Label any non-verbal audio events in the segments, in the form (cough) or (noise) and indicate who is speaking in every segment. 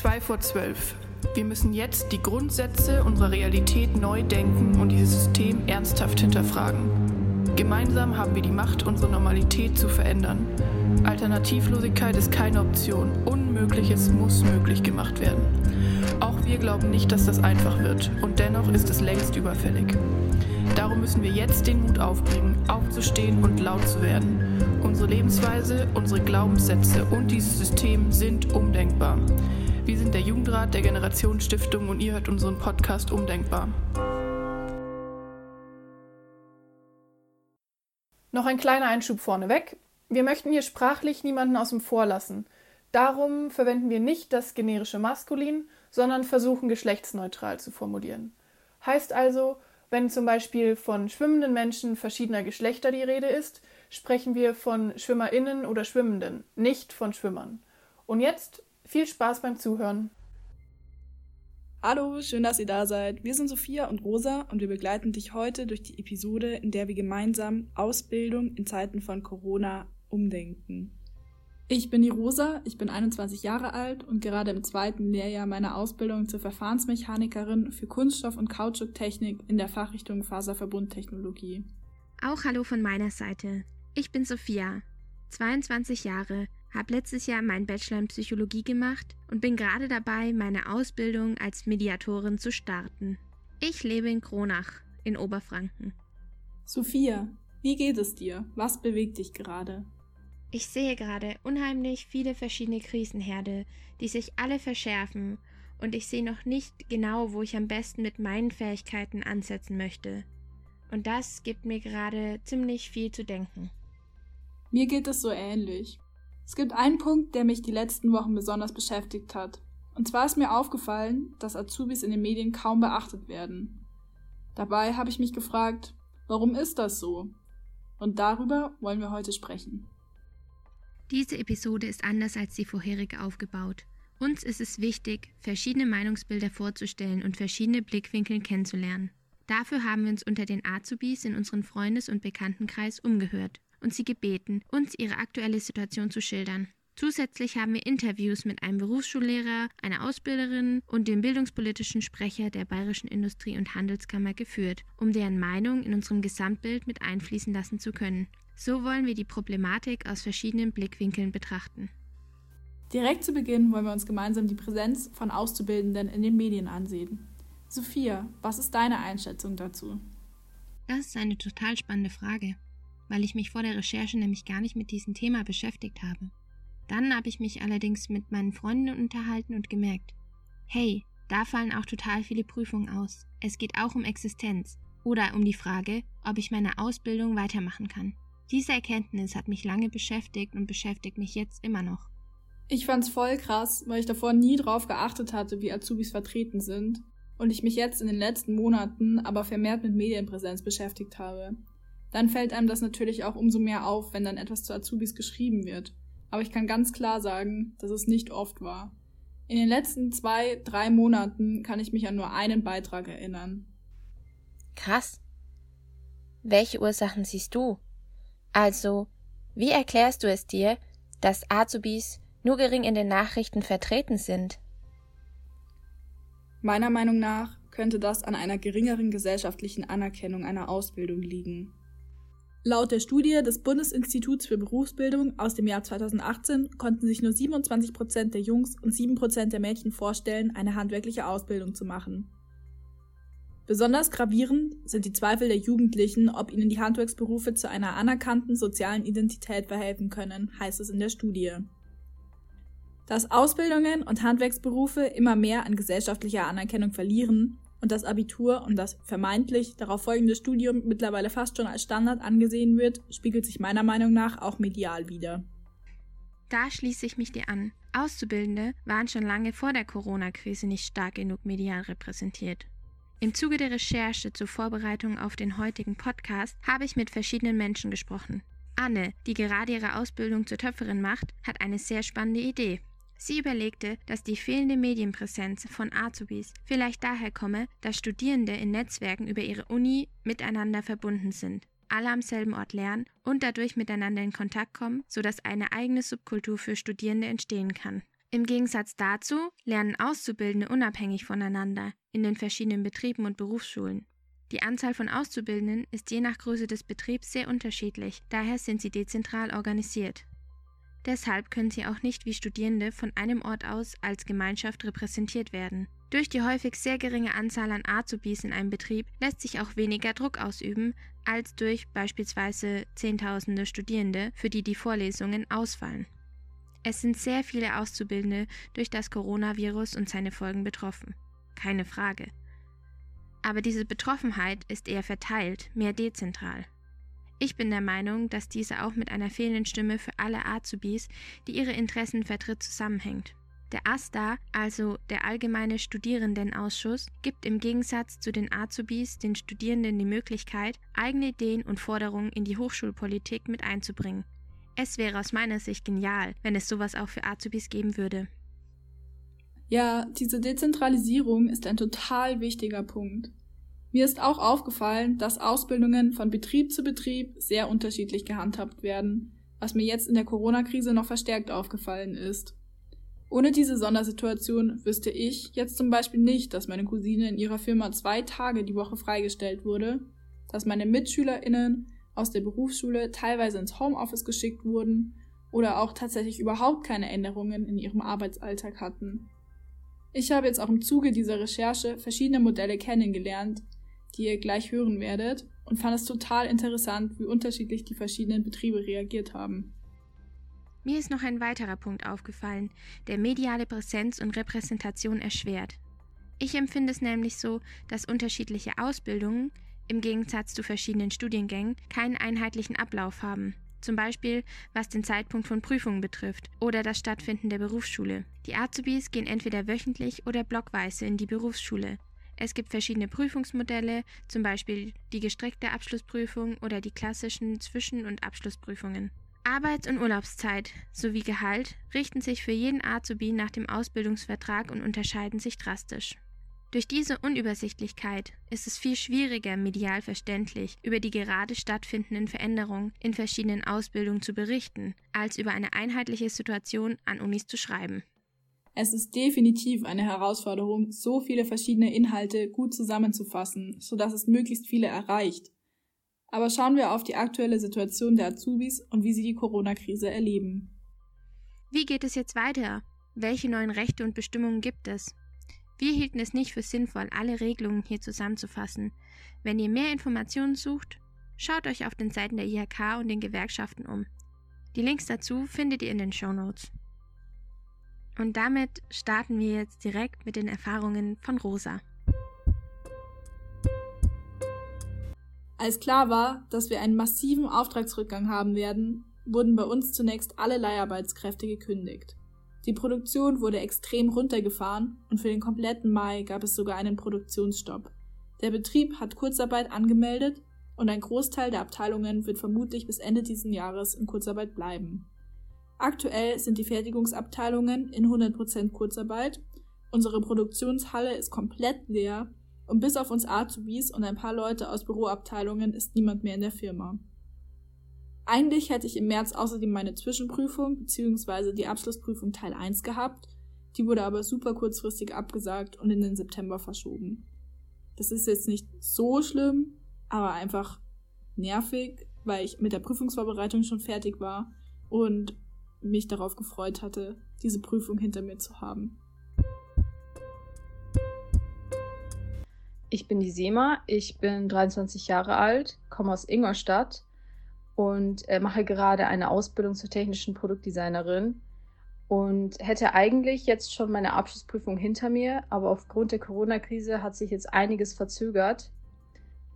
Speaker 1: 2 vor 12. Wir müssen jetzt die Grundsätze unserer Realität neu denken und dieses System ernsthaft hinterfragen. Gemeinsam haben wir die Macht, unsere Normalität zu verändern. Alternativlosigkeit ist keine Option. Unmögliches muss möglich gemacht werden. Auch wir glauben nicht, dass das einfach wird. Und dennoch ist es längst überfällig. Darum müssen wir jetzt den Mut aufbringen, aufzustehen und laut zu werden. Unsere Lebensweise, unsere Glaubenssätze und dieses System sind undenkbar. Wir sind der Jugendrat der Generationsstiftung und ihr hört unseren Podcast Umdenkbar.
Speaker 2: Noch ein kleiner Einschub vorneweg. Wir möchten hier sprachlich niemanden aus dem Vorlassen. Darum verwenden wir nicht das generische Maskulin, sondern versuchen geschlechtsneutral zu formulieren. Heißt also, wenn zum Beispiel von schwimmenden Menschen verschiedener Geschlechter die Rede ist, sprechen wir von SchwimmerInnen oder Schwimmenden, nicht von Schwimmern. Und jetzt viel Spaß beim Zuhören.
Speaker 3: Hallo, schön, dass ihr da seid. Wir sind Sophia und Rosa und wir begleiten dich heute durch die Episode, in der wir gemeinsam Ausbildung in Zeiten von Corona umdenken. Ich bin die Rosa, ich bin 21 Jahre alt und gerade im zweiten Lehrjahr meiner Ausbildung zur Verfahrensmechanikerin für Kunststoff- und Kautschuktechnik in der Fachrichtung Faserverbundtechnologie.
Speaker 4: Auch hallo von meiner Seite. Ich bin Sophia, 22 Jahre, habe letztes Jahr meinen Bachelor in Psychologie gemacht und bin gerade dabei, meine Ausbildung als Mediatorin zu starten. Ich lebe in Kronach in Oberfranken.
Speaker 3: Sophia, wie geht es dir? Was bewegt dich gerade?
Speaker 4: Ich sehe gerade unheimlich viele verschiedene Krisenherde, die sich alle verschärfen, und ich sehe noch nicht genau, wo ich am besten mit meinen Fähigkeiten ansetzen möchte. Und das gibt mir gerade ziemlich viel zu denken.
Speaker 3: Mir geht es so ähnlich. Es gibt einen Punkt, der mich die letzten Wochen besonders beschäftigt hat. Und zwar ist mir aufgefallen, dass Azubis in den Medien kaum beachtet werden. Dabei habe ich mich gefragt, warum ist das so? Und darüber wollen wir heute sprechen.
Speaker 4: Diese Episode ist anders als die vorherige aufgebaut. Uns ist es wichtig, verschiedene Meinungsbilder vorzustellen und verschiedene Blickwinkel kennenzulernen. Dafür haben wir uns unter den Azubis in unserem Freundes- und Bekanntenkreis umgehört und sie gebeten, uns ihre aktuelle Situation zu schildern. Zusätzlich haben wir Interviews mit einem Berufsschullehrer, einer Ausbilderin und dem bildungspolitischen Sprecher der Bayerischen Industrie- und Handelskammer geführt, um deren Meinung in unserem Gesamtbild mit einfließen lassen zu können. So wollen wir die Problematik aus verschiedenen Blickwinkeln betrachten.
Speaker 3: Direkt zu Beginn wollen wir uns gemeinsam die Präsenz von Auszubildenden in den Medien ansehen. Sophia, was ist deine Einschätzung dazu?
Speaker 4: Das ist eine total spannende Frage weil ich mich vor der Recherche nämlich gar nicht mit diesem Thema beschäftigt habe. Dann habe ich mich allerdings mit meinen Freunden unterhalten und gemerkt, hey, da fallen auch total viele Prüfungen aus. Es geht auch um Existenz oder um die Frage, ob ich meine Ausbildung weitermachen kann. Diese Erkenntnis hat mich lange beschäftigt und beschäftigt mich jetzt immer noch.
Speaker 3: Ich fand's voll krass, weil ich davor nie drauf geachtet hatte, wie Azubis vertreten sind und ich mich jetzt in den letzten Monaten aber vermehrt mit Medienpräsenz beschäftigt habe dann fällt einem das natürlich auch umso mehr auf, wenn dann etwas zu Azubis geschrieben wird. Aber ich kann ganz klar sagen, dass es nicht oft war. In den letzten zwei, drei Monaten kann ich mich an nur einen Beitrag erinnern.
Speaker 5: Krass. Welche Ursachen siehst du? Also, wie erklärst du es dir, dass Azubis nur gering in den Nachrichten vertreten sind?
Speaker 3: Meiner Meinung nach könnte das an einer geringeren gesellschaftlichen Anerkennung einer Ausbildung liegen. Laut der Studie des Bundesinstituts für Berufsbildung aus dem Jahr 2018 konnten sich nur 27 Prozent der Jungs und 7 Prozent der Mädchen vorstellen, eine handwerkliche Ausbildung zu machen. Besonders gravierend sind die Zweifel der Jugendlichen, ob ihnen die Handwerksberufe zu einer anerkannten sozialen Identität verhelfen können, heißt es in der Studie. Dass Ausbildungen und Handwerksberufe immer mehr an gesellschaftlicher Anerkennung verlieren, und das Abitur und das vermeintlich darauf folgende Studium mittlerweile fast schon als Standard angesehen wird, spiegelt sich meiner Meinung nach auch medial wider.
Speaker 4: Da schließe ich mich dir an. Auszubildende waren schon lange vor der Corona-Krise nicht stark genug medial repräsentiert. Im Zuge der Recherche zur Vorbereitung auf den heutigen Podcast habe ich mit verschiedenen Menschen gesprochen. Anne, die gerade ihre Ausbildung zur Töpferin macht, hat eine sehr spannende Idee. Sie überlegte, dass die fehlende Medienpräsenz von Azubis vielleicht daher komme, dass Studierende in Netzwerken über ihre Uni miteinander verbunden sind, alle am selben Ort lernen und dadurch miteinander in Kontakt kommen, sodass eine eigene Subkultur für Studierende entstehen kann. Im Gegensatz dazu lernen Auszubildende unabhängig voneinander in den verschiedenen Betrieben und Berufsschulen. Die Anzahl von Auszubildenden ist je nach Größe des Betriebs sehr unterschiedlich, daher sind sie dezentral organisiert. Deshalb können sie auch nicht wie Studierende von einem Ort aus als Gemeinschaft repräsentiert werden. Durch die häufig sehr geringe Anzahl an Azubis in einem Betrieb lässt sich auch weniger Druck ausüben als durch beispielsweise Zehntausende Studierende, für die die Vorlesungen ausfallen. Es sind sehr viele Auszubildende durch das Coronavirus und seine Folgen betroffen. Keine Frage. Aber diese Betroffenheit ist eher verteilt, mehr dezentral. Ich bin der Meinung, dass diese auch mit einer fehlenden Stimme für alle Azubis, die ihre Interessen vertritt, zusammenhängt. Der AStA, also der Allgemeine Studierendenausschuss, gibt im Gegensatz zu den Azubis den Studierenden die Möglichkeit, eigene Ideen und Forderungen in die Hochschulpolitik mit einzubringen. Es wäre aus meiner Sicht genial, wenn es sowas auch für Azubis geben würde.
Speaker 3: Ja, diese Dezentralisierung ist ein total wichtiger Punkt. Mir ist auch aufgefallen, dass Ausbildungen von Betrieb zu Betrieb sehr unterschiedlich gehandhabt werden, was mir jetzt in der Corona-Krise noch verstärkt aufgefallen ist. Ohne diese Sondersituation wüsste ich jetzt zum Beispiel nicht, dass meine Cousine in ihrer Firma zwei Tage die Woche freigestellt wurde, dass meine MitschülerInnen aus der Berufsschule teilweise ins Homeoffice geschickt wurden oder auch tatsächlich überhaupt keine Änderungen in ihrem Arbeitsalltag hatten. Ich habe jetzt auch im Zuge dieser Recherche verschiedene Modelle kennengelernt, die ihr gleich hören werdet, und fand es total interessant, wie unterschiedlich die verschiedenen Betriebe reagiert haben.
Speaker 4: Mir ist noch ein weiterer Punkt aufgefallen, der mediale Präsenz und Repräsentation erschwert. Ich empfinde es nämlich so, dass unterschiedliche Ausbildungen, im Gegensatz zu verschiedenen Studiengängen, keinen einheitlichen Ablauf haben. Zum Beispiel was den Zeitpunkt von Prüfungen betrifft oder das Stattfinden der Berufsschule. Die Azubis gehen entweder wöchentlich oder blockweise in die Berufsschule. Es gibt verschiedene Prüfungsmodelle, zum Beispiel die gestreckte Abschlussprüfung oder die klassischen Zwischen- und Abschlussprüfungen. Arbeits- und Urlaubszeit sowie Gehalt richten sich für jeden Azubi nach dem Ausbildungsvertrag und unterscheiden sich drastisch. Durch diese Unübersichtlichkeit ist es viel schwieriger, medial verständlich über die gerade stattfindenden Veränderungen in verschiedenen Ausbildungen zu berichten, als über eine einheitliche Situation an Unis zu schreiben.
Speaker 3: Es ist definitiv eine Herausforderung, so viele verschiedene Inhalte gut zusammenzufassen, sodass es möglichst viele erreicht. Aber schauen wir auf die aktuelle Situation der Azubis und wie sie die Corona-Krise erleben.
Speaker 4: Wie geht es jetzt weiter? Welche neuen Rechte und Bestimmungen gibt es? Wir hielten es nicht für sinnvoll, alle Regelungen hier zusammenzufassen. Wenn ihr mehr Informationen sucht, schaut euch auf den Seiten der IHK und den Gewerkschaften um. Die Links dazu findet ihr in den Show Notes. Und damit starten wir jetzt direkt mit den Erfahrungen von Rosa.
Speaker 3: Als klar war, dass wir einen massiven Auftragsrückgang haben werden, wurden bei uns zunächst alle Leiharbeitskräfte gekündigt. Die Produktion wurde extrem runtergefahren und für den kompletten Mai gab es sogar einen Produktionsstopp. Der Betrieb hat Kurzarbeit angemeldet und ein Großteil der Abteilungen wird vermutlich bis Ende dieses Jahres in Kurzarbeit bleiben. Aktuell sind die Fertigungsabteilungen in 100% Kurzarbeit, unsere Produktionshalle ist komplett leer und bis auf uns Azubis und ein paar Leute aus Büroabteilungen ist niemand mehr in der Firma. Eigentlich hätte ich im März außerdem meine Zwischenprüfung bzw. die Abschlussprüfung Teil 1 gehabt, die wurde aber super kurzfristig abgesagt und in den September verschoben. Das ist jetzt nicht so schlimm, aber einfach nervig, weil ich mit der Prüfungsvorbereitung schon fertig war und mich darauf gefreut hatte, diese Prüfung hinter mir zu haben.
Speaker 6: Ich bin die Sema, ich bin 23 Jahre alt, komme aus Ingolstadt und äh, mache gerade eine Ausbildung zur technischen Produktdesignerin und hätte eigentlich jetzt schon meine Abschlussprüfung hinter mir, aber aufgrund der Corona-Krise hat sich jetzt einiges verzögert.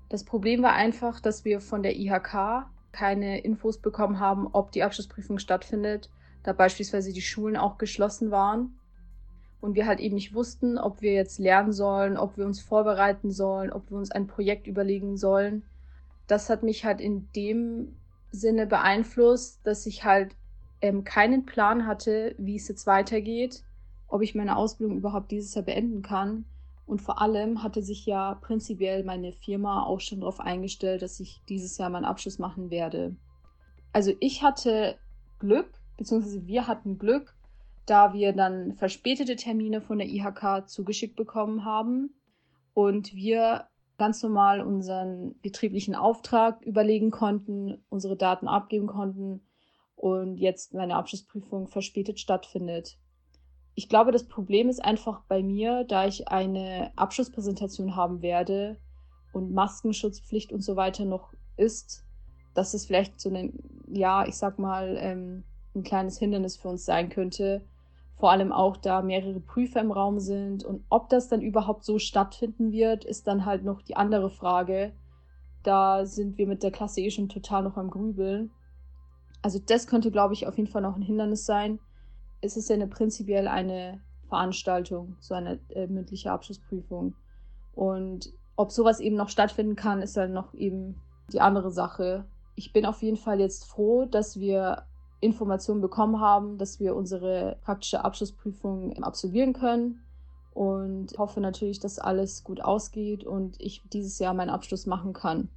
Speaker 6: Das Problem war einfach, dass wir von der IHK keine Infos bekommen haben, ob die Abschlussprüfung stattfindet, da beispielsweise die Schulen auch geschlossen waren und wir halt eben nicht wussten, ob wir jetzt lernen sollen, ob wir uns vorbereiten sollen, ob wir uns ein Projekt überlegen sollen. Das hat mich halt in dem Sinne beeinflusst, dass ich halt ähm, keinen Plan hatte, wie es jetzt weitergeht, ob ich meine Ausbildung überhaupt dieses Jahr beenden kann. Und vor allem hatte sich ja prinzipiell meine Firma auch schon darauf eingestellt, dass ich dieses Jahr meinen Abschluss machen werde. Also ich hatte Glück, beziehungsweise wir hatten Glück, da wir dann verspätete Termine von der IHK zugeschickt bekommen haben und wir ganz normal unseren betrieblichen Auftrag überlegen konnten, unsere Daten abgeben konnten und jetzt meine Abschlussprüfung verspätet stattfindet. Ich glaube, das Problem ist einfach bei mir, da ich eine Abschlusspräsentation haben werde und Maskenschutzpflicht und so weiter noch ist, dass es vielleicht so ein, ja, ich sag mal, ähm, ein kleines Hindernis für uns sein könnte. Vor allem auch, da mehrere Prüfer im Raum sind. Und ob das dann überhaupt so stattfinden wird, ist dann halt noch die andere Frage. Da sind wir mit der Klasse eh schon total noch am Grübeln. Also das könnte, glaube ich, auf jeden Fall noch ein Hindernis sein es ist ja eine, prinzipiell eine Veranstaltung, so eine äh, mündliche Abschlussprüfung. Und ob sowas eben noch stattfinden kann, ist dann noch eben die andere Sache. Ich bin auf jeden Fall jetzt froh, dass wir Informationen bekommen haben, dass wir unsere praktische Abschlussprüfung absolvieren können und hoffe natürlich, dass alles gut ausgeht und ich dieses Jahr meinen Abschluss machen kann.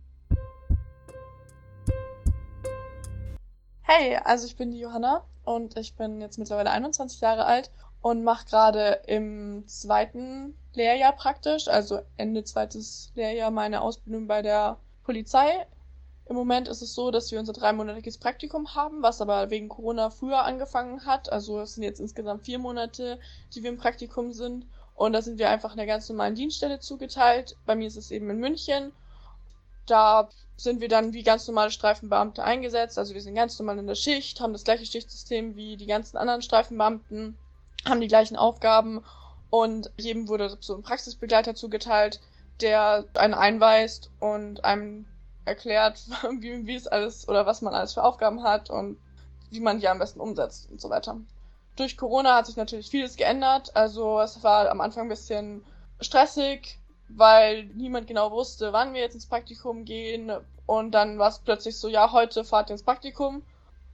Speaker 7: Hey, also ich bin die Johanna und ich bin jetzt mittlerweile 21 Jahre alt und mache gerade im zweiten Lehrjahr praktisch, also Ende zweites Lehrjahr, meine Ausbildung bei der Polizei. Im Moment ist es so, dass wir unser dreimonatiges Praktikum haben, was aber wegen Corona früher angefangen hat. Also es sind jetzt insgesamt vier Monate, die wir im Praktikum sind. Und da sind wir einfach in der ganz normalen Dienststelle zugeteilt. Bei mir ist es eben in München. Da sind wir dann wie ganz normale Streifenbeamte eingesetzt. Also wir sind ganz normal in der Schicht, haben das gleiche Schichtsystem wie die ganzen anderen Streifenbeamten, haben die gleichen Aufgaben und jedem wurde so ein Praxisbegleiter zugeteilt, der einen einweist und einem erklärt, (laughs) wie, wie es alles oder was man alles für Aufgaben hat und wie man die am besten umsetzt und so weiter. Durch Corona hat sich natürlich vieles geändert. Also es war am Anfang ein bisschen stressig, weil niemand genau wusste, wann wir jetzt ins Praktikum gehen. Und dann war es plötzlich so, ja, heute fahrt ihr ins Praktikum.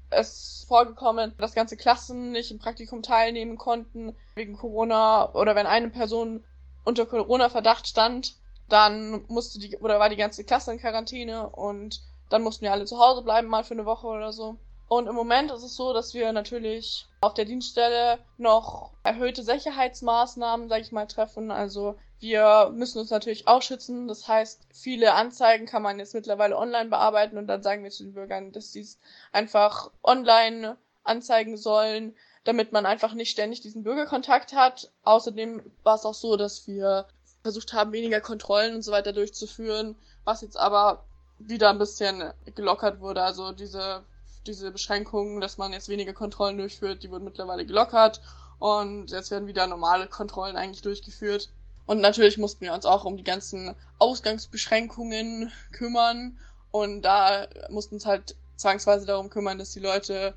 Speaker 7: Es ist vorgekommen, dass ganze Klassen nicht im Praktikum teilnehmen konnten wegen Corona oder wenn eine Person unter Corona-Verdacht stand, dann musste die oder war die ganze Klasse in Quarantäne und dann mussten wir alle zu Hause bleiben, mal für eine Woche oder so. Und im Moment ist es so, dass wir natürlich auf der Dienststelle noch erhöhte Sicherheitsmaßnahmen, sag ich mal, treffen. Also wir müssen uns natürlich auch schützen. Das heißt, viele Anzeigen kann man jetzt mittlerweile online bearbeiten und dann sagen wir zu den Bürgern, dass sie es einfach online anzeigen sollen, damit man einfach nicht ständig diesen Bürgerkontakt hat. Außerdem war es auch so, dass wir versucht haben, weniger Kontrollen und so weiter durchzuführen, was jetzt aber wieder ein bisschen gelockert wurde. Also diese diese Beschränkungen, dass man jetzt weniger Kontrollen durchführt, die wurden mittlerweile gelockert und jetzt werden wieder normale Kontrollen eigentlich durchgeführt. Und natürlich mussten wir uns auch um die ganzen Ausgangsbeschränkungen kümmern und da mussten uns halt zwangsweise darum kümmern, dass die Leute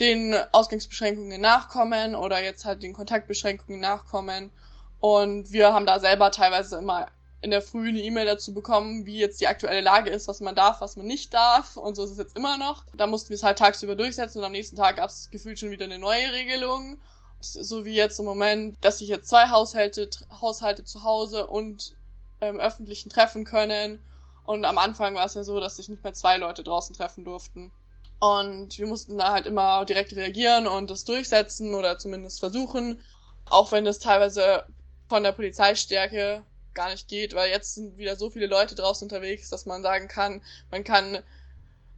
Speaker 7: den Ausgangsbeschränkungen nachkommen oder jetzt halt den Kontaktbeschränkungen nachkommen. Und wir haben da selber teilweise immer in der Früh eine E-Mail dazu bekommen, wie jetzt die aktuelle Lage ist, was man darf, was man nicht darf. Und so ist es jetzt immer noch. Da mussten wir es halt tagsüber durchsetzen und am nächsten Tag gab es gefühlt schon wieder eine neue Regelung. So wie jetzt im Moment, dass sich jetzt zwei Haushalte, Haushalte zu Hause und ähm, öffentlichen treffen können. Und am Anfang war es ja so, dass sich nicht mehr zwei Leute draußen treffen durften. Und wir mussten da halt immer direkt reagieren und das durchsetzen oder zumindest versuchen. Auch wenn das teilweise von der Polizeistärke gar nicht geht, weil jetzt sind wieder so viele Leute draußen unterwegs, dass man sagen kann, man kann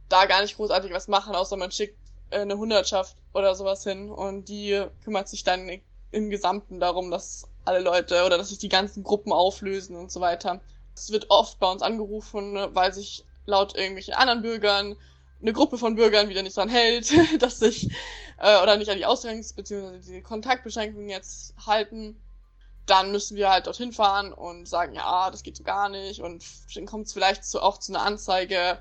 Speaker 7: da gar nicht großartig was machen, außer man schickt äh, eine Hundertschaft oder sowas hin und die kümmert sich dann im Gesamten darum, dass alle Leute oder dass sich die ganzen Gruppen auflösen und so weiter. Es wird oft bei uns angerufen, weil sich laut irgendwelchen anderen Bürgern eine Gruppe von Bürgern wieder nicht dran hält, (laughs) dass sich äh, oder nicht an die Ausgangs- bzw. die Kontaktbeschränkungen jetzt halten dann müssen wir halt dorthin fahren und sagen, ja, das geht so gar nicht. Und dann kommt es vielleicht zu, auch zu einer Anzeige.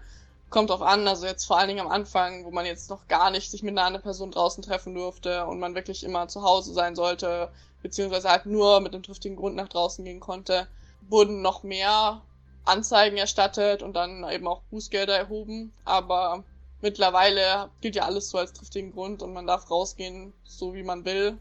Speaker 7: Kommt drauf an, also jetzt vor allen Dingen am Anfang, wo man jetzt noch gar nicht sich mit einer anderen Person draußen treffen durfte und man wirklich immer zu Hause sein sollte, beziehungsweise halt nur mit einem triftigen Grund nach draußen gehen konnte, wurden noch mehr Anzeigen erstattet und dann eben auch Bußgelder erhoben. Aber mittlerweile gilt ja alles so als triftigen Grund und man darf rausgehen, so wie man will,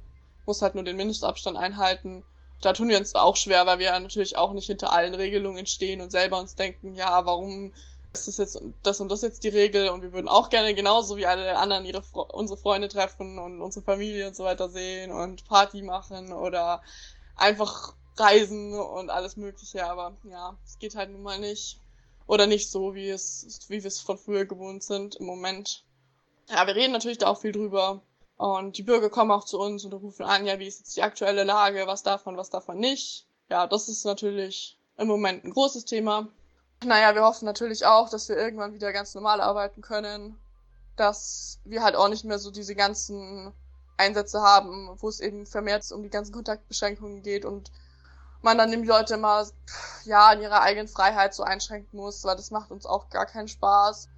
Speaker 7: muss halt nur den Mindestabstand einhalten da tun wir uns auch schwer, weil wir natürlich auch nicht hinter allen Regelungen stehen und selber uns denken, ja, warum ist jetzt das und das jetzt die Regel und wir würden auch gerne genauso wie alle anderen ihre unsere Freunde treffen und unsere Familie und so weiter sehen und Party machen oder einfach reisen und alles Mögliche, aber ja, es geht halt nun mal nicht. Oder nicht so, wie es, wie wir es von früher gewohnt sind im Moment. Ja, wir reden natürlich da auch viel drüber. Und die Bürger kommen auch zu uns und rufen an, ja, wie ist jetzt die aktuelle Lage, was davon, was davon nicht. Ja, das ist natürlich im Moment ein großes Thema. Naja, wir hoffen natürlich auch, dass wir irgendwann wieder ganz normal arbeiten können. Dass wir halt auch nicht mehr so diese ganzen Einsätze haben, wo es eben vermehrt um die ganzen Kontaktbeschränkungen geht und man dann die Leute immer ja in ihrer eigenen Freiheit so einschränken muss, weil das macht uns auch gar keinen Spaß.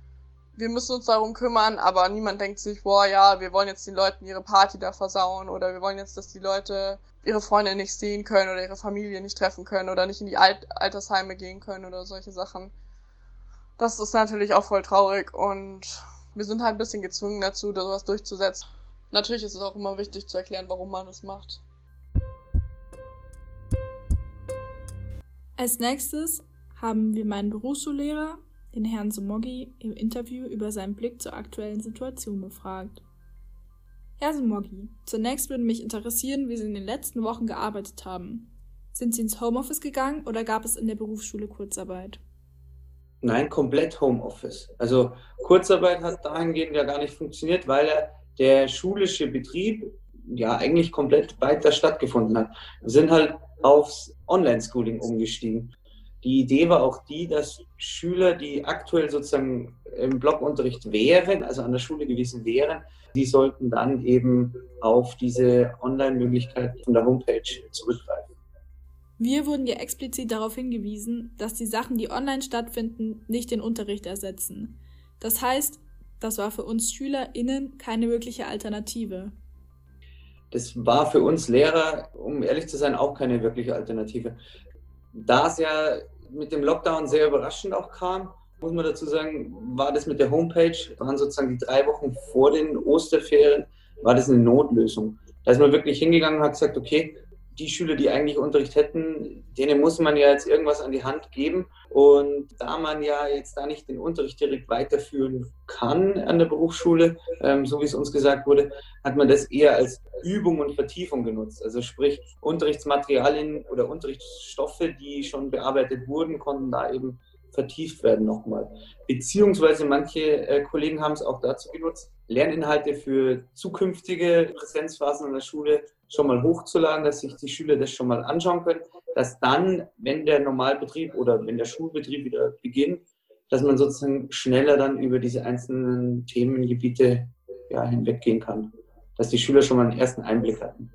Speaker 7: Wir müssen uns darum kümmern, aber niemand denkt sich, boah, ja, wir wollen jetzt den Leuten ihre Party da versauen oder wir wollen jetzt, dass die Leute ihre Freunde nicht sehen können oder ihre Familie nicht treffen können oder nicht in die Alt Altersheime gehen können oder solche Sachen. Das ist natürlich auch voll traurig und wir sind halt ein bisschen gezwungen dazu, da sowas durchzusetzen. Natürlich ist es auch immer wichtig zu erklären, warum man es macht.
Speaker 3: Als nächstes haben wir meinen Berufsschullehrer, den Herrn Somogi, im Interview über seinen Blick zur aktuellen Situation befragt. Herr Somogi, zunächst würde mich interessieren, wie Sie in den letzten Wochen gearbeitet haben. Sind Sie ins Homeoffice gegangen oder gab es in der Berufsschule Kurzarbeit?
Speaker 8: Nein, komplett Homeoffice. Also Kurzarbeit hat dahingehend ja gar nicht funktioniert, weil er der schulische Betrieb ja eigentlich komplett weiter stattgefunden hat. Wir sind halt aufs Online-Schooling umgestiegen. Die Idee war auch die, dass Schüler, die aktuell sozusagen im Blockunterricht wären, also an der Schule gewesen wären, die sollten dann eben auf diese Online-Möglichkeit von der Homepage zurückgreifen.
Speaker 3: Wir wurden ja explizit darauf hingewiesen, dass die Sachen, die online stattfinden, nicht den Unterricht ersetzen. Das heißt, das war für uns SchülerInnen keine wirkliche Alternative.
Speaker 8: Das war für uns Lehrer, um ehrlich zu sein, auch keine wirkliche Alternative. Da es ja mit dem Lockdown sehr überraschend auch kam, muss man dazu sagen, war das mit der Homepage, waren sozusagen die drei Wochen vor den Osterferien, war das eine Notlösung. Da ist man wirklich hingegangen und hat gesagt, okay, die Schüler, die eigentlich Unterricht hätten, denen muss man ja jetzt irgendwas an die Hand geben. Und da man ja jetzt da nicht den Unterricht direkt weiterführen kann an der Berufsschule, ähm, so wie es uns gesagt wurde, hat man das eher als Übung und Vertiefung genutzt. Also sprich, Unterrichtsmaterialien oder Unterrichtsstoffe, die schon bearbeitet wurden, konnten da eben vertieft werden nochmal. Beziehungsweise manche äh, Kollegen haben es auch dazu genutzt, Lerninhalte für zukünftige Präsenzphasen an der Schule schon mal hochzuladen, dass sich die Schüler das schon mal anschauen können, dass dann, wenn der Normalbetrieb oder wenn der Schulbetrieb wieder beginnt, dass man sozusagen schneller dann über diese einzelnen Themengebiete ja, hinweggehen kann, dass die Schüler schon mal einen ersten Einblick hatten.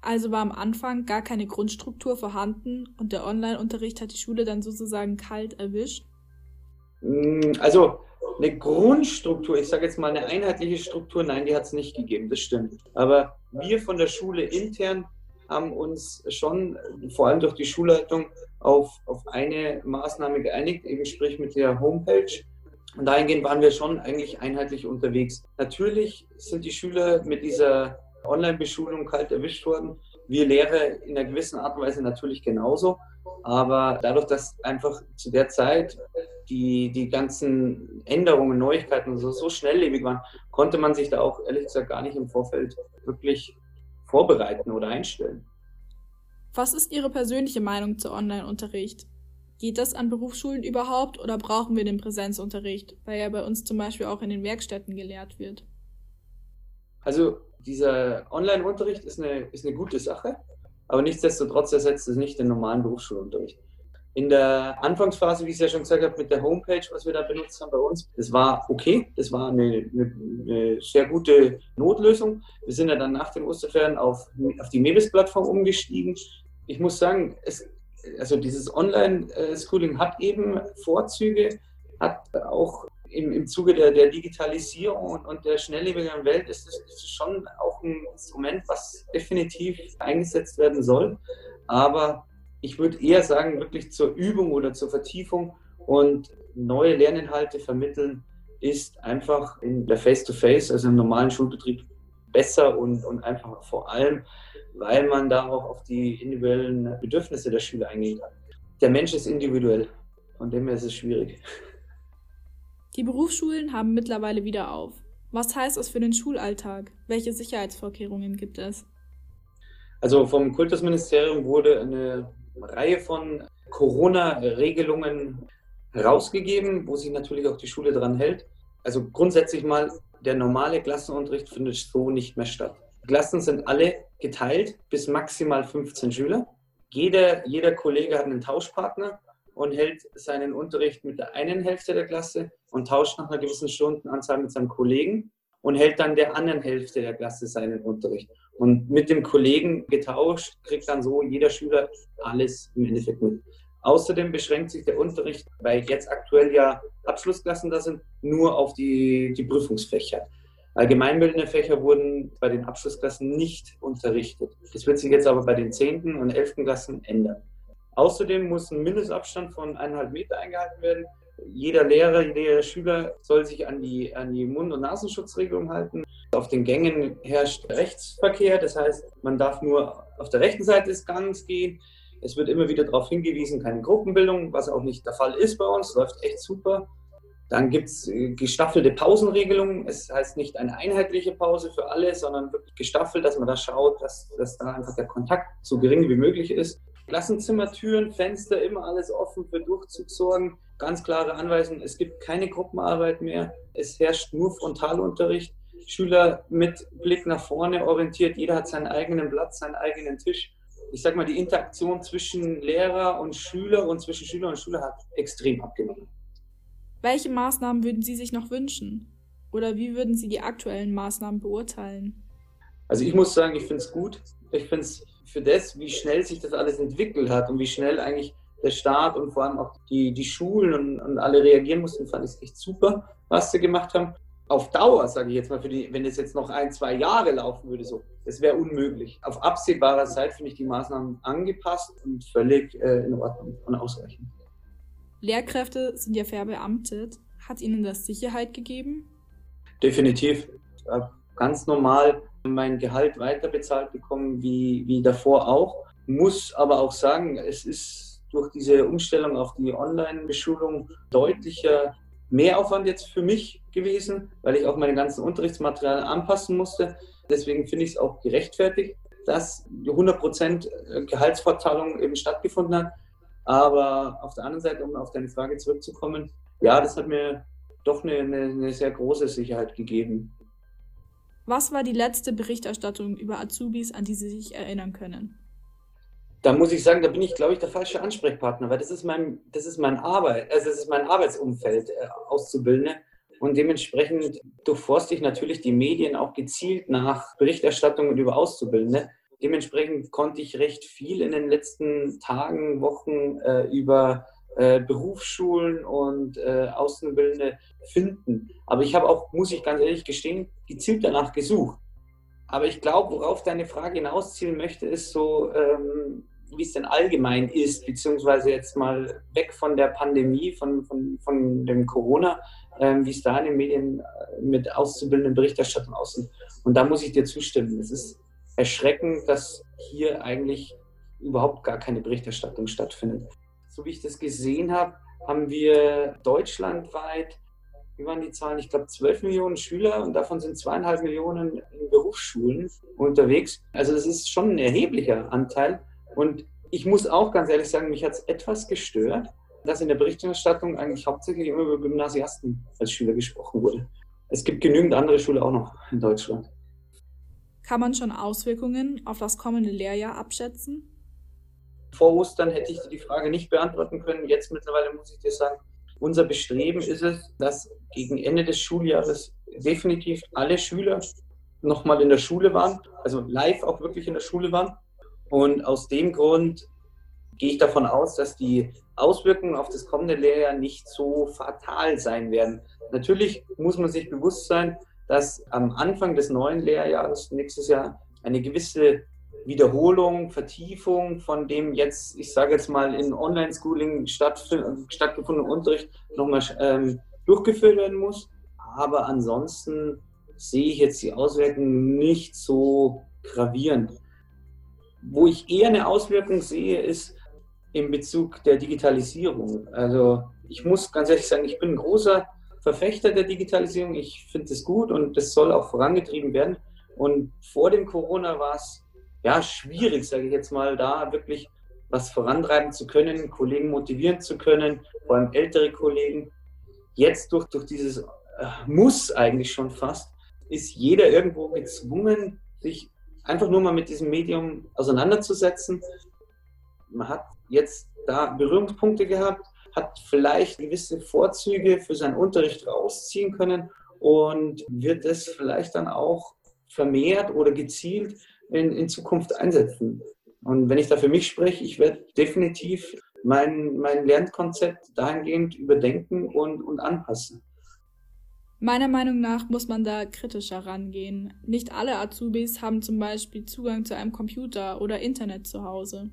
Speaker 3: Also war am Anfang gar keine Grundstruktur vorhanden und der Online-Unterricht hat die Schule dann sozusagen kalt erwischt?
Speaker 8: Mm, also eine Grundstruktur, ich sage jetzt mal eine einheitliche Struktur, nein, die hat es nicht gegeben, das stimmt. Aber wir von der Schule intern haben uns schon, vor allem durch die Schulleitung, auf, auf eine Maßnahme geeinigt, eben sprich mit der Homepage. Und dahingehend waren wir schon eigentlich einheitlich unterwegs. Natürlich sind die Schüler mit dieser Online-Beschulung kalt erwischt worden. Wir Lehrer in einer gewissen Art und Weise natürlich genauso. Aber dadurch, dass einfach zu der Zeit die, die ganzen Änderungen, Neuigkeiten so, so schnelllebig waren, konnte man sich da auch ehrlich gesagt gar nicht im Vorfeld wirklich vorbereiten oder einstellen.
Speaker 3: Was ist Ihre persönliche Meinung zu Online-Unterricht? Geht das an Berufsschulen überhaupt oder brauchen wir den Präsenzunterricht, weil er bei uns zum Beispiel auch in den Werkstätten gelehrt wird?
Speaker 8: Also dieser Online-Unterricht ist eine, ist eine gute Sache, aber nichtsdestotrotz ersetzt es nicht den normalen Berufsschulunterricht. In der Anfangsphase, wie ich es ja schon gesagt habe, mit der Homepage, was wir da benutzt haben bei uns, das war okay, das war eine, eine, eine sehr gute Notlösung. Wir sind ja dann nach den Osterferien auf, auf die Mebis-Plattform umgestiegen. Ich muss sagen, es, also dieses Online-Schooling hat eben Vorzüge, hat auch im, im Zuge der, der Digitalisierung und, der schnelllebigen Welt ist es, schon auch ein Instrument, was definitiv eingesetzt werden soll. Aber ich würde eher sagen, wirklich zur Übung oder zur Vertiefung und neue Lerninhalte vermitteln, ist einfach in der Face-to-Face, -face, also im normalen Schulbetrieb, besser und, und einfacher. Vor allem, weil man da auch auf die individuellen Bedürfnisse der Schüler eingehen kann. Der Mensch ist individuell, von dem her ist es schwierig.
Speaker 3: Die Berufsschulen haben mittlerweile wieder auf. Was heißt das für den Schulalltag? Welche Sicherheitsvorkehrungen gibt es?
Speaker 8: Also vom Kultusministerium wurde eine Reihe von Corona-Regelungen rausgegeben, wo sich natürlich auch die Schule dran hält. Also grundsätzlich mal, der normale Klassenunterricht findet so nicht mehr statt. Klassen sind alle geteilt bis maximal 15 Schüler. Jeder, jeder Kollege hat einen Tauschpartner und hält seinen Unterricht mit der einen Hälfte der Klasse und tauscht nach einer gewissen Stundenanzahl mit seinem Kollegen und hält dann der anderen Hälfte der Klasse seinen Unterricht. Und mit dem Kollegen getauscht kriegt dann so jeder Schüler alles im Endeffekt mit. Außerdem beschränkt sich der Unterricht, weil jetzt aktuell ja Abschlussklassen da sind, nur auf die, die Prüfungsfächer. Allgemeinbildende Fächer wurden bei den Abschlussklassen nicht unterrichtet. Das wird sich jetzt aber bei den 10. und 11. Klassen ändern. Außerdem muss ein Mindestabstand von eineinhalb Meter eingehalten werden. Jeder Lehrer, jeder Schüler soll sich an die, an die Mund- und Nasenschutzregelung halten. Auf den Gängen herrscht Rechtsverkehr, das heißt, man darf nur auf der rechten Seite des Gangs gehen. Es wird immer wieder darauf hingewiesen, keine Gruppenbildung, was auch nicht der Fall ist bei uns, läuft echt super. Dann gibt es äh, gestaffelte Pausenregelungen. Es heißt nicht eine einheitliche Pause für alle, sondern wirklich gestaffelt, dass man da schaut, dass, dass da einfach der Kontakt so gering wie möglich ist. Klassenzimmertüren, Fenster, immer alles offen für Durchzug sorgen. Ganz klare Anweisungen, es gibt keine Gruppenarbeit mehr. Es herrscht nur Frontalunterricht. Schüler mit Blick nach vorne orientiert. Jeder hat seinen eigenen Platz, seinen eigenen Tisch. Ich sage mal, die Interaktion zwischen Lehrer und Schüler und zwischen Schüler und Schüler hat extrem abgenommen.
Speaker 3: Welche Maßnahmen würden Sie sich noch wünschen? Oder wie würden Sie die aktuellen Maßnahmen beurteilen?
Speaker 8: Also ich muss sagen, ich finde es gut. Ich finde es für das, wie schnell sich das alles entwickelt hat und wie schnell eigentlich der Staat und vor allem auch die, die Schulen und, und alle reagieren mussten, fand ich es echt super, was sie gemacht haben. Auf Dauer, sage ich jetzt mal, die, wenn es jetzt noch ein, zwei Jahre laufen würde, so, das wäre unmöglich. Auf absehbarer Zeit finde ich die Maßnahmen angepasst und völlig äh, in Ordnung und ausreichend.
Speaker 3: Lehrkräfte sind ja verbeamtet. Hat Ihnen das Sicherheit gegeben?
Speaker 8: Definitiv. Ganz normal mein Gehalt weiterbezahlt bekommen wie, wie davor auch. Muss aber auch sagen, es ist durch diese Umstellung auf die Online-Beschulung deutlicher Mehraufwand jetzt für mich gewesen, weil ich auch meine ganzen Unterrichtsmaterialien anpassen musste. Deswegen finde ich es auch gerechtfertigt, dass die 100% Gehaltsvorteilung eben stattgefunden hat. Aber auf der anderen Seite, um auf deine Frage zurückzukommen, ja, das hat mir doch eine, eine, eine sehr große Sicherheit gegeben.
Speaker 3: Was war die letzte Berichterstattung über Azubis, an die Sie sich erinnern können?
Speaker 8: Da muss ich sagen, da bin ich, glaube ich, der falsche Ansprechpartner, weil das ist mein, das ist mein Arbeit, also das ist mein Arbeitsumfeld, äh, Auszubildende. Und dementsprechend durchforste ich natürlich die Medien auch gezielt nach Berichterstattungen über Auszubildende. Dementsprechend konnte ich recht viel in den letzten Tagen, Wochen äh, über äh, Berufsschulen und äh, Auszubildende finden. Aber ich habe auch, muss ich ganz ehrlich gestehen, gezielt danach gesucht. Aber ich glaube, worauf deine Frage hinauszielen möchte, ist so, ähm, wie es denn allgemein ist, beziehungsweise jetzt mal weg von der Pandemie, von, von, von dem Corona, ähm, wie es da in den Medien äh, mit auszubildenden Berichterstattung aussieht. Und da muss ich dir zustimmen. Es ist erschreckend, dass hier eigentlich überhaupt gar keine Berichterstattung stattfindet. So wie ich das gesehen habe, haben wir deutschlandweit wie waren die Zahlen? Ich glaube, 12 Millionen Schüler und davon sind zweieinhalb Millionen in Berufsschulen unterwegs. Also das ist schon ein erheblicher Anteil. Und ich muss auch ganz ehrlich sagen, mich hat es etwas gestört, dass in der Berichterstattung eigentlich hauptsächlich immer über Gymnasiasten als Schüler gesprochen wurde. Es gibt genügend andere Schulen auch noch in Deutschland.
Speaker 3: Kann man schon Auswirkungen auf das kommende Lehrjahr abschätzen?
Speaker 8: Vor Ostern hätte ich die Frage nicht beantworten können. Jetzt mittlerweile muss ich dir sagen, unser Bestreben ist es, dass gegen Ende des Schuljahres definitiv alle Schüler nochmal in der Schule waren, also live auch wirklich in der Schule waren. Und aus dem Grund gehe ich davon aus, dass die Auswirkungen auf das kommende Lehrjahr nicht so fatal sein werden. Natürlich muss man sich bewusst sein, dass am Anfang des neuen Lehrjahres nächstes Jahr eine gewisse Wiederholung, Vertiefung von dem jetzt, ich sage jetzt mal, in Online-Schooling stattgefundenen Unterricht nochmal ähm, durchgeführt werden muss. Aber ansonsten sehe ich jetzt die Auswirkungen nicht so gravierend. Wo ich eher eine Auswirkung sehe, ist in Bezug der Digitalisierung. Also ich muss ganz ehrlich sagen, ich bin ein großer Verfechter der Digitalisierung. Ich finde es gut und das soll auch vorangetrieben werden. Und vor dem Corona war es ja schwierig, sage ich jetzt mal, da wirklich was vorantreiben zu können, Kollegen motivieren zu können, vor allem ältere Kollegen. Jetzt durch, durch dieses äh, Muss eigentlich schon fast, ist jeder irgendwo gezwungen, sich einfach nur mal mit diesem Medium auseinanderzusetzen. Man hat jetzt da Berührungspunkte gehabt, hat vielleicht gewisse Vorzüge für seinen Unterricht rausziehen können und wird es vielleicht dann auch vermehrt oder gezielt in, in Zukunft einsetzen. Und wenn ich da für mich spreche, ich werde definitiv mein, mein Lernkonzept dahingehend überdenken und, und anpassen.
Speaker 3: Meiner Meinung nach muss man da kritischer rangehen. Nicht alle Azubis haben zum Beispiel Zugang zu einem Computer oder Internet zu Hause.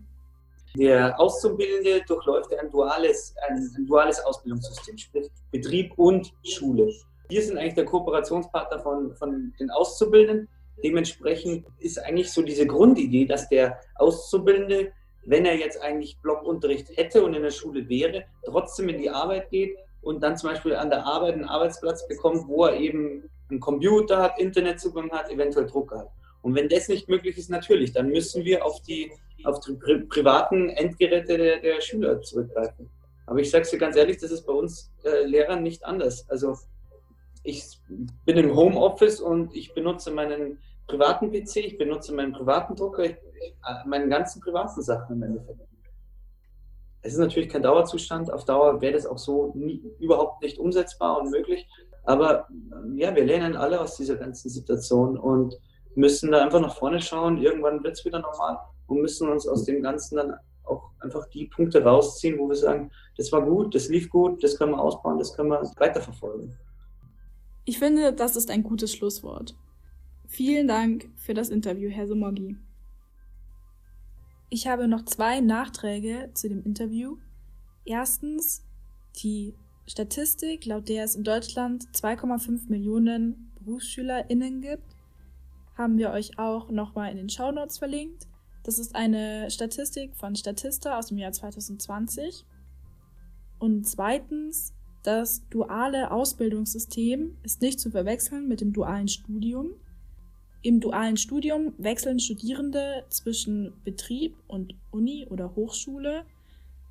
Speaker 8: Der Auszubildende durchläuft ein duales, ein, ein duales Ausbildungssystem, sprich Betrieb und Schule. Wir sind eigentlich der Kooperationspartner von, von den Auszubildenden. Dementsprechend ist eigentlich so diese Grundidee, dass der Auszubildende, wenn er jetzt eigentlich Blockunterricht hätte und in der Schule wäre, trotzdem in die Arbeit geht und dann zum Beispiel an der Arbeit einen Arbeitsplatz bekommt, wo er eben einen Computer hat, Internetzugang hat, eventuell Drucker hat. Und wenn das nicht möglich ist, natürlich, dann müssen wir auf die, auf die pri privaten Endgeräte der, der Schüler zurückgreifen. Aber ich sage es dir ganz ehrlich, das ist bei uns äh, Lehrern nicht anders. Also ich bin im Homeoffice und ich benutze meinen privaten PC, ich benutze meinen privaten Drucker, ich, ich, meine ganzen privaten Sachen im Endeffekt. Es ist natürlich kein Dauerzustand. Auf Dauer wäre das auch so nie, überhaupt nicht umsetzbar und möglich. Aber ja, wir lernen alle aus dieser ganzen Situation und müssen da einfach nach vorne schauen. Irgendwann wird es wieder normal und müssen uns aus dem Ganzen dann auch einfach die Punkte rausziehen, wo wir sagen, das war gut, das lief gut, das können wir ausbauen, das können wir weiterverfolgen.
Speaker 3: Ich finde, das ist ein gutes Schlusswort. Vielen Dank für das Interview, Herr Somogi. Ich habe noch zwei Nachträge zu dem Interview. Erstens die Statistik, laut der es in Deutschland 2,5 Millionen BerufsschülerInnen gibt haben wir euch auch nochmal in den Show Notes verlinkt. Das ist eine Statistik von Statista aus dem Jahr 2020. Und zweitens, das duale Ausbildungssystem ist nicht zu verwechseln mit dem dualen Studium. Im dualen Studium wechseln Studierende zwischen Betrieb und Uni oder Hochschule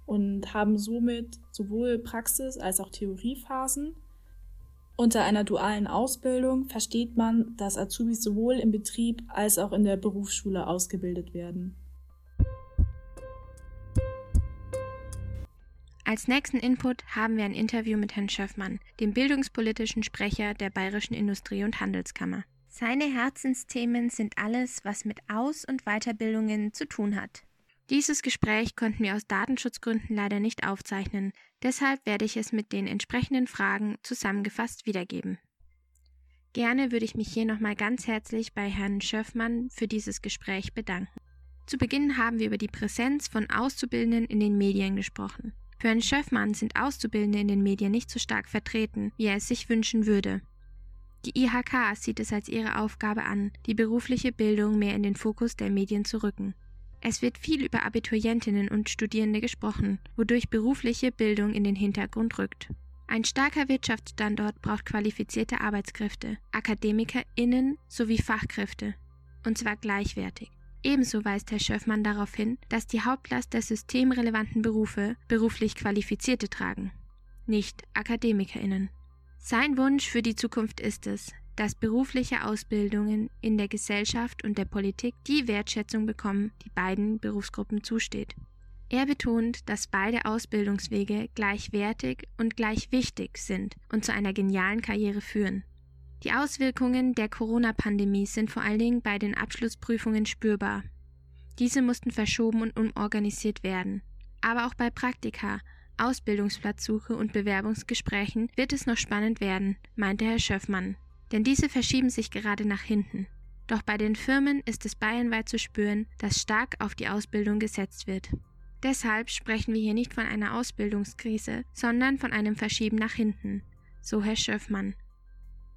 Speaker 3: und haben somit sowohl Praxis- als auch Theoriephasen. Unter einer dualen Ausbildung versteht man, dass Azubis sowohl im Betrieb als auch in der Berufsschule ausgebildet werden.
Speaker 4: Als nächsten Input haben wir ein Interview mit Herrn Schöffmann, dem bildungspolitischen Sprecher der Bayerischen Industrie- und Handelskammer. Seine Herzensthemen sind alles, was mit Aus- und Weiterbildungen zu tun hat. Dieses Gespräch konnten wir aus Datenschutzgründen leider nicht aufzeichnen, deshalb werde ich es mit den entsprechenden Fragen zusammengefasst wiedergeben. Gerne würde ich mich hier nochmal ganz herzlich bei Herrn Schöffmann für dieses Gespräch bedanken. Zu Beginn haben wir über die Präsenz von Auszubildenden in den Medien gesprochen. Für Herrn Schöffmann sind Auszubildende in den Medien nicht so stark vertreten, wie er es sich wünschen würde. Die IHK sieht es als ihre Aufgabe an, die berufliche Bildung mehr in den Fokus der Medien zu rücken. Es wird viel über Abiturientinnen und Studierende gesprochen, wodurch berufliche Bildung in den Hintergrund rückt. Ein starker Wirtschaftsstandort braucht qualifizierte Arbeitskräfte, AkademikerInnen sowie Fachkräfte, und zwar gleichwertig. Ebenso weist Herr Schöffmann darauf hin, dass die Hauptlast der systemrelevanten Berufe beruflich Qualifizierte tragen, nicht AkademikerInnen. Sein Wunsch für die Zukunft ist es, dass berufliche Ausbildungen in der Gesellschaft und der Politik die Wertschätzung bekommen, die beiden Berufsgruppen zusteht. Er betont, dass beide Ausbildungswege gleichwertig und gleich wichtig sind und zu einer genialen Karriere führen. Die Auswirkungen der Corona-Pandemie sind vor allen Dingen bei den Abschlussprüfungen spürbar. Diese mussten verschoben und umorganisiert werden. Aber auch bei Praktika, Ausbildungsplatzsuche und Bewerbungsgesprächen wird es noch spannend werden, meinte Herr Schöffmann denn diese verschieben sich gerade nach hinten. Doch bei den Firmen ist es bayernweit zu spüren, dass stark auf die Ausbildung gesetzt wird. Deshalb sprechen wir hier nicht von einer Ausbildungskrise, sondern von einem Verschieben nach hinten, so Herr Schöffmann.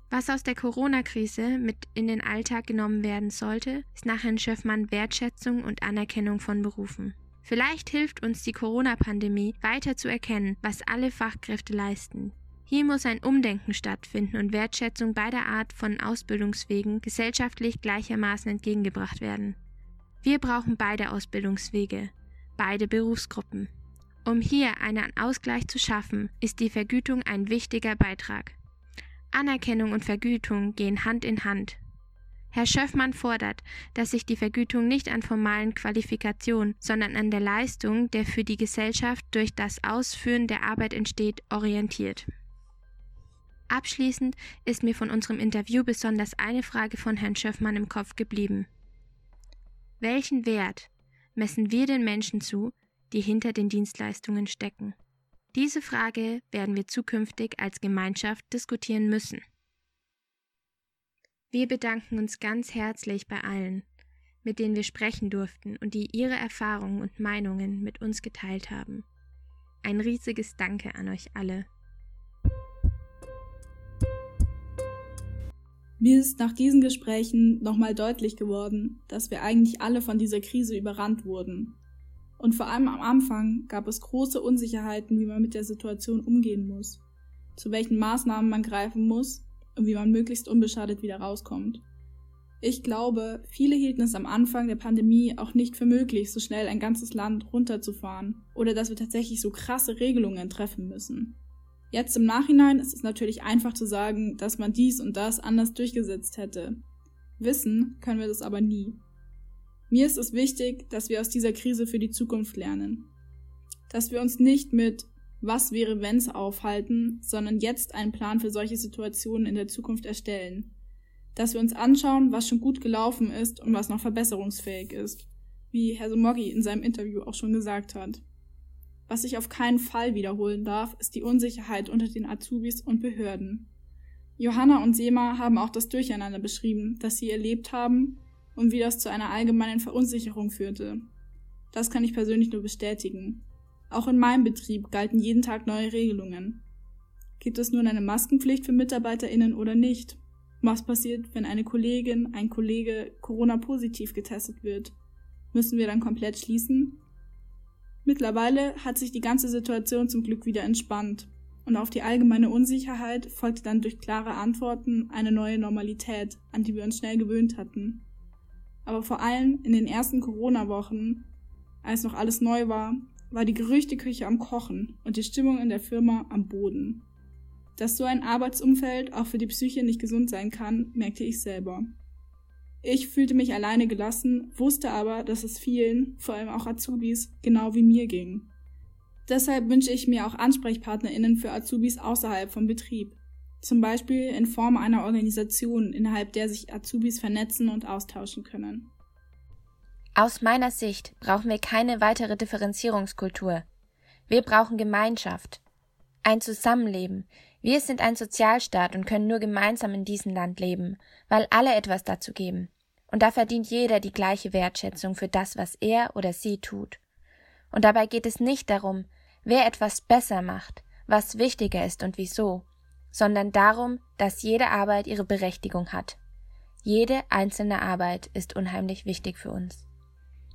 Speaker 4: Was aus der Corona-Krise mit in den Alltag genommen werden sollte, ist nach Herrn Schöffmann Wertschätzung und Anerkennung von Berufen. Vielleicht hilft uns die Corona-Pandemie weiter zu erkennen, was alle Fachkräfte leisten, Hier muss ein Umdenken stattfinden und Wertschätzung beider Art von Ausbildungswegen gesellschaftlich gleichermaßen entgegengebracht werden. Wir brauchen beide Ausbildungswege, beide Berufsgruppen. Um hier einen Ausgleich zu schaffen, ist die Vergütung ein wichtiger Beitrag. Anerkennung und Vergütung gehen Hand in Hand. Herr Schöffmann fordert, dass sich die Vergütung nicht an formalen Qualifikationen, sondern an der Leistung, der für die Gesellschaft durch das Ausführen der Arbeit entsteht, orientiert. Abschließend ist mir von unserem Interview besonders eine Frage von Herrn Schöffmann im Kopf geblieben. Welchen Wert messen wir den Menschen zu, die hinter den Dienstleistungen stecken? Diese Frage werden wir zukünftig als Gemeinschaft diskutieren müssen. Wir bedanken uns ganz herzlich bei allen, mit denen wir sprechen durften und die ihre Erfahrungen und Meinungen mit uns geteilt haben. Ein riesiges Danke an euch alle.
Speaker 3: Mir ist nach diesen Gesprächen nochmal deutlich geworden, dass wir eigentlich alle von dieser Krise überrannt wurden. Und vor allem am Anfang gab es große Unsicherheiten, wie man mit der Situation umgehen muss, zu welchen Maßnahmen man greifen muss und wie man möglichst unbeschadet wieder rauskommt. Ich glaube, viele hielten es am Anfang der Pandemie auch nicht für möglich, so schnell ein ganzes Land runterzufahren oder dass wir tatsächlich so krasse Regelungen treffen müssen. Jetzt im Nachhinein ist es natürlich einfach zu sagen, dass man dies und das anders durchgesetzt hätte. Wissen können wir das aber nie. Mir ist es wichtig, dass wir aus dieser Krise für die Zukunft lernen. Dass wir uns nicht mit was wäre wenn's aufhalten, sondern jetzt einen Plan für solche Situationen in der Zukunft erstellen. Dass wir uns anschauen, was schon gut gelaufen ist und was noch verbesserungsfähig ist, wie Herr Somoggi in seinem Interview auch schon gesagt hat. Was sich auf keinen Fall wiederholen darf, ist die Unsicherheit unter den Azubis und Behörden. Johanna und Sema haben auch das Durcheinander beschrieben, das sie erlebt haben und wie das zu einer allgemeinen Verunsicherung führte. Das kann ich persönlich nur bestätigen. Auch in meinem Betrieb galten jeden Tag neue Regelungen. Gibt es nun eine Maskenpflicht für MitarbeiterInnen oder nicht? Was passiert, wenn eine Kollegin, ein Kollege Corona-positiv getestet wird? Müssen wir dann komplett schließen? Mittlerweile hat sich die ganze Situation zum Glück wieder entspannt und auf die allgemeine Unsicherheit folgte dann durch klare Antworten eine neue Normalität, an die wir uns schnell gewöhnt hatten. Aber vor allem in den ersten Corona-Wochen, als noch alles neu war, war die Gerüchteküche am Kochen und die Stimmung in der Firma am Boden. Dass so ein Arbeitsumfeld auch für die Psyche nicht gesund sein kann, merkte ich selber. Ich fühlte mich alleine gelassen, wusste aber, dass es vielen, vor allem auch Azubis, genau wie mir ging. Deshalb wünsche ich mir auch AnsprechpartnerInnen für Azubis außerhalb vom Betrieb. Zum Beispiel in Form einer Organisation, innerhalb der sich Azubis vernetzen und austauschen können.
Speaker 5: Aus meiner Sicht brauchen wir keine weitere Differenzierungskultur. Wir brauchen Gemeinschaft. Ein Zusammenleben, wir sind ein Sozialstaat und können nur gemeinsam in diesem Land leben, weil alle etwas dazu geben. Und da verdient jeder die gleiche Wertschätzung für das, was er oder sie tut. Und dabei geht es nicht darum, wer etwas besser macht, was wichtiger ist und wieso, sondern darum, dass jede Arbeit ihre Berechtigung hat. Jede einzelne Arbeit ist unheimlich wichtig für uns.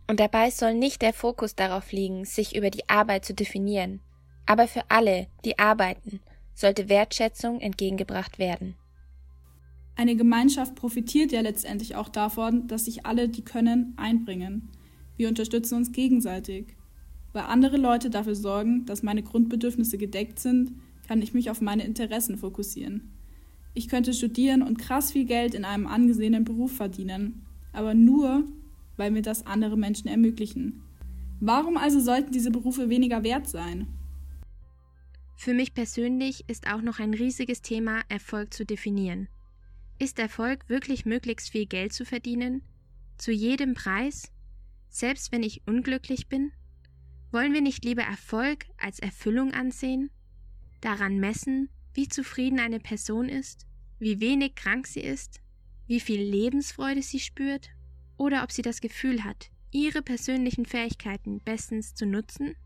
Speaker 5: Und dabei soll nicht der Fokus darauf liegen, sich über die Arbeit zu definieren, aber für alle, die arbeiten sollte Wertschätzung entgegengebracht werden.
Speaker 3: Eine Gemeinschaft profitiert ja letztendlich auch davon, dass sich alle, die können, einbringen. Wir unterstützen uns gegenseitig. Weil andere Leute dafür sorgen, dass meine Grundbedürfnisse gedeckt sind, kann ich mich auf meine Interessen fokussieren. Ich könnte studieren und krass viel Geld in einem angesehenen Beruf verdienen, aber nur, weil mir das andere Menschen ermöglichen. Warum also sollten diese Berufe weniger wert sein?
Speaker 4: Für mich persönlich ist auch noch ein riesiges Thema, Erfolg zu definieren. Ist Erfolg wirklich möglichst viel Geld zu verdienen? Zu jedem Preis? Selbst wenn ich unglücklich bin? Wollen wir nicht lieber Erfolg als Erfüllung ansehen? Daran messen, wie zufrieden eine Person ist, wie wenig krank sie ist, wie viel Lebensfreude sie spürt oder ob sie das Gefühl hat, ihre persönlichen Fähigkeiten bestens zu nutzen?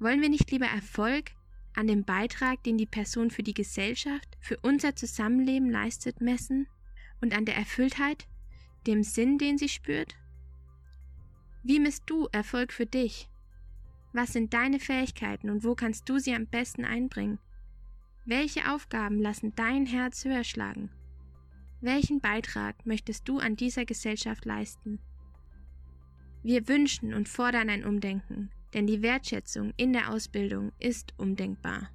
Speaker 4: Wollen wir nicht lieber Erfolg an dem Beitrag, den die Person für die Gesellschaft, für unser Zusammenleben leistet, messen und an der Erfülltheit, dem Sinn, den sie spürt? Wie misst du Erfolg für dich? Was sind deine Fähigkeiten und wo kannst du sie am besten einbringen? Welche Aufgaben lassen dein Herz höher schlagen? Welchen Beitrag möchtest du an dieser Gesellschaft leisten? Wir wünschen und fordern ein Umdenken, denn die Wertschätzung in der Ausbildung ist undenkbar.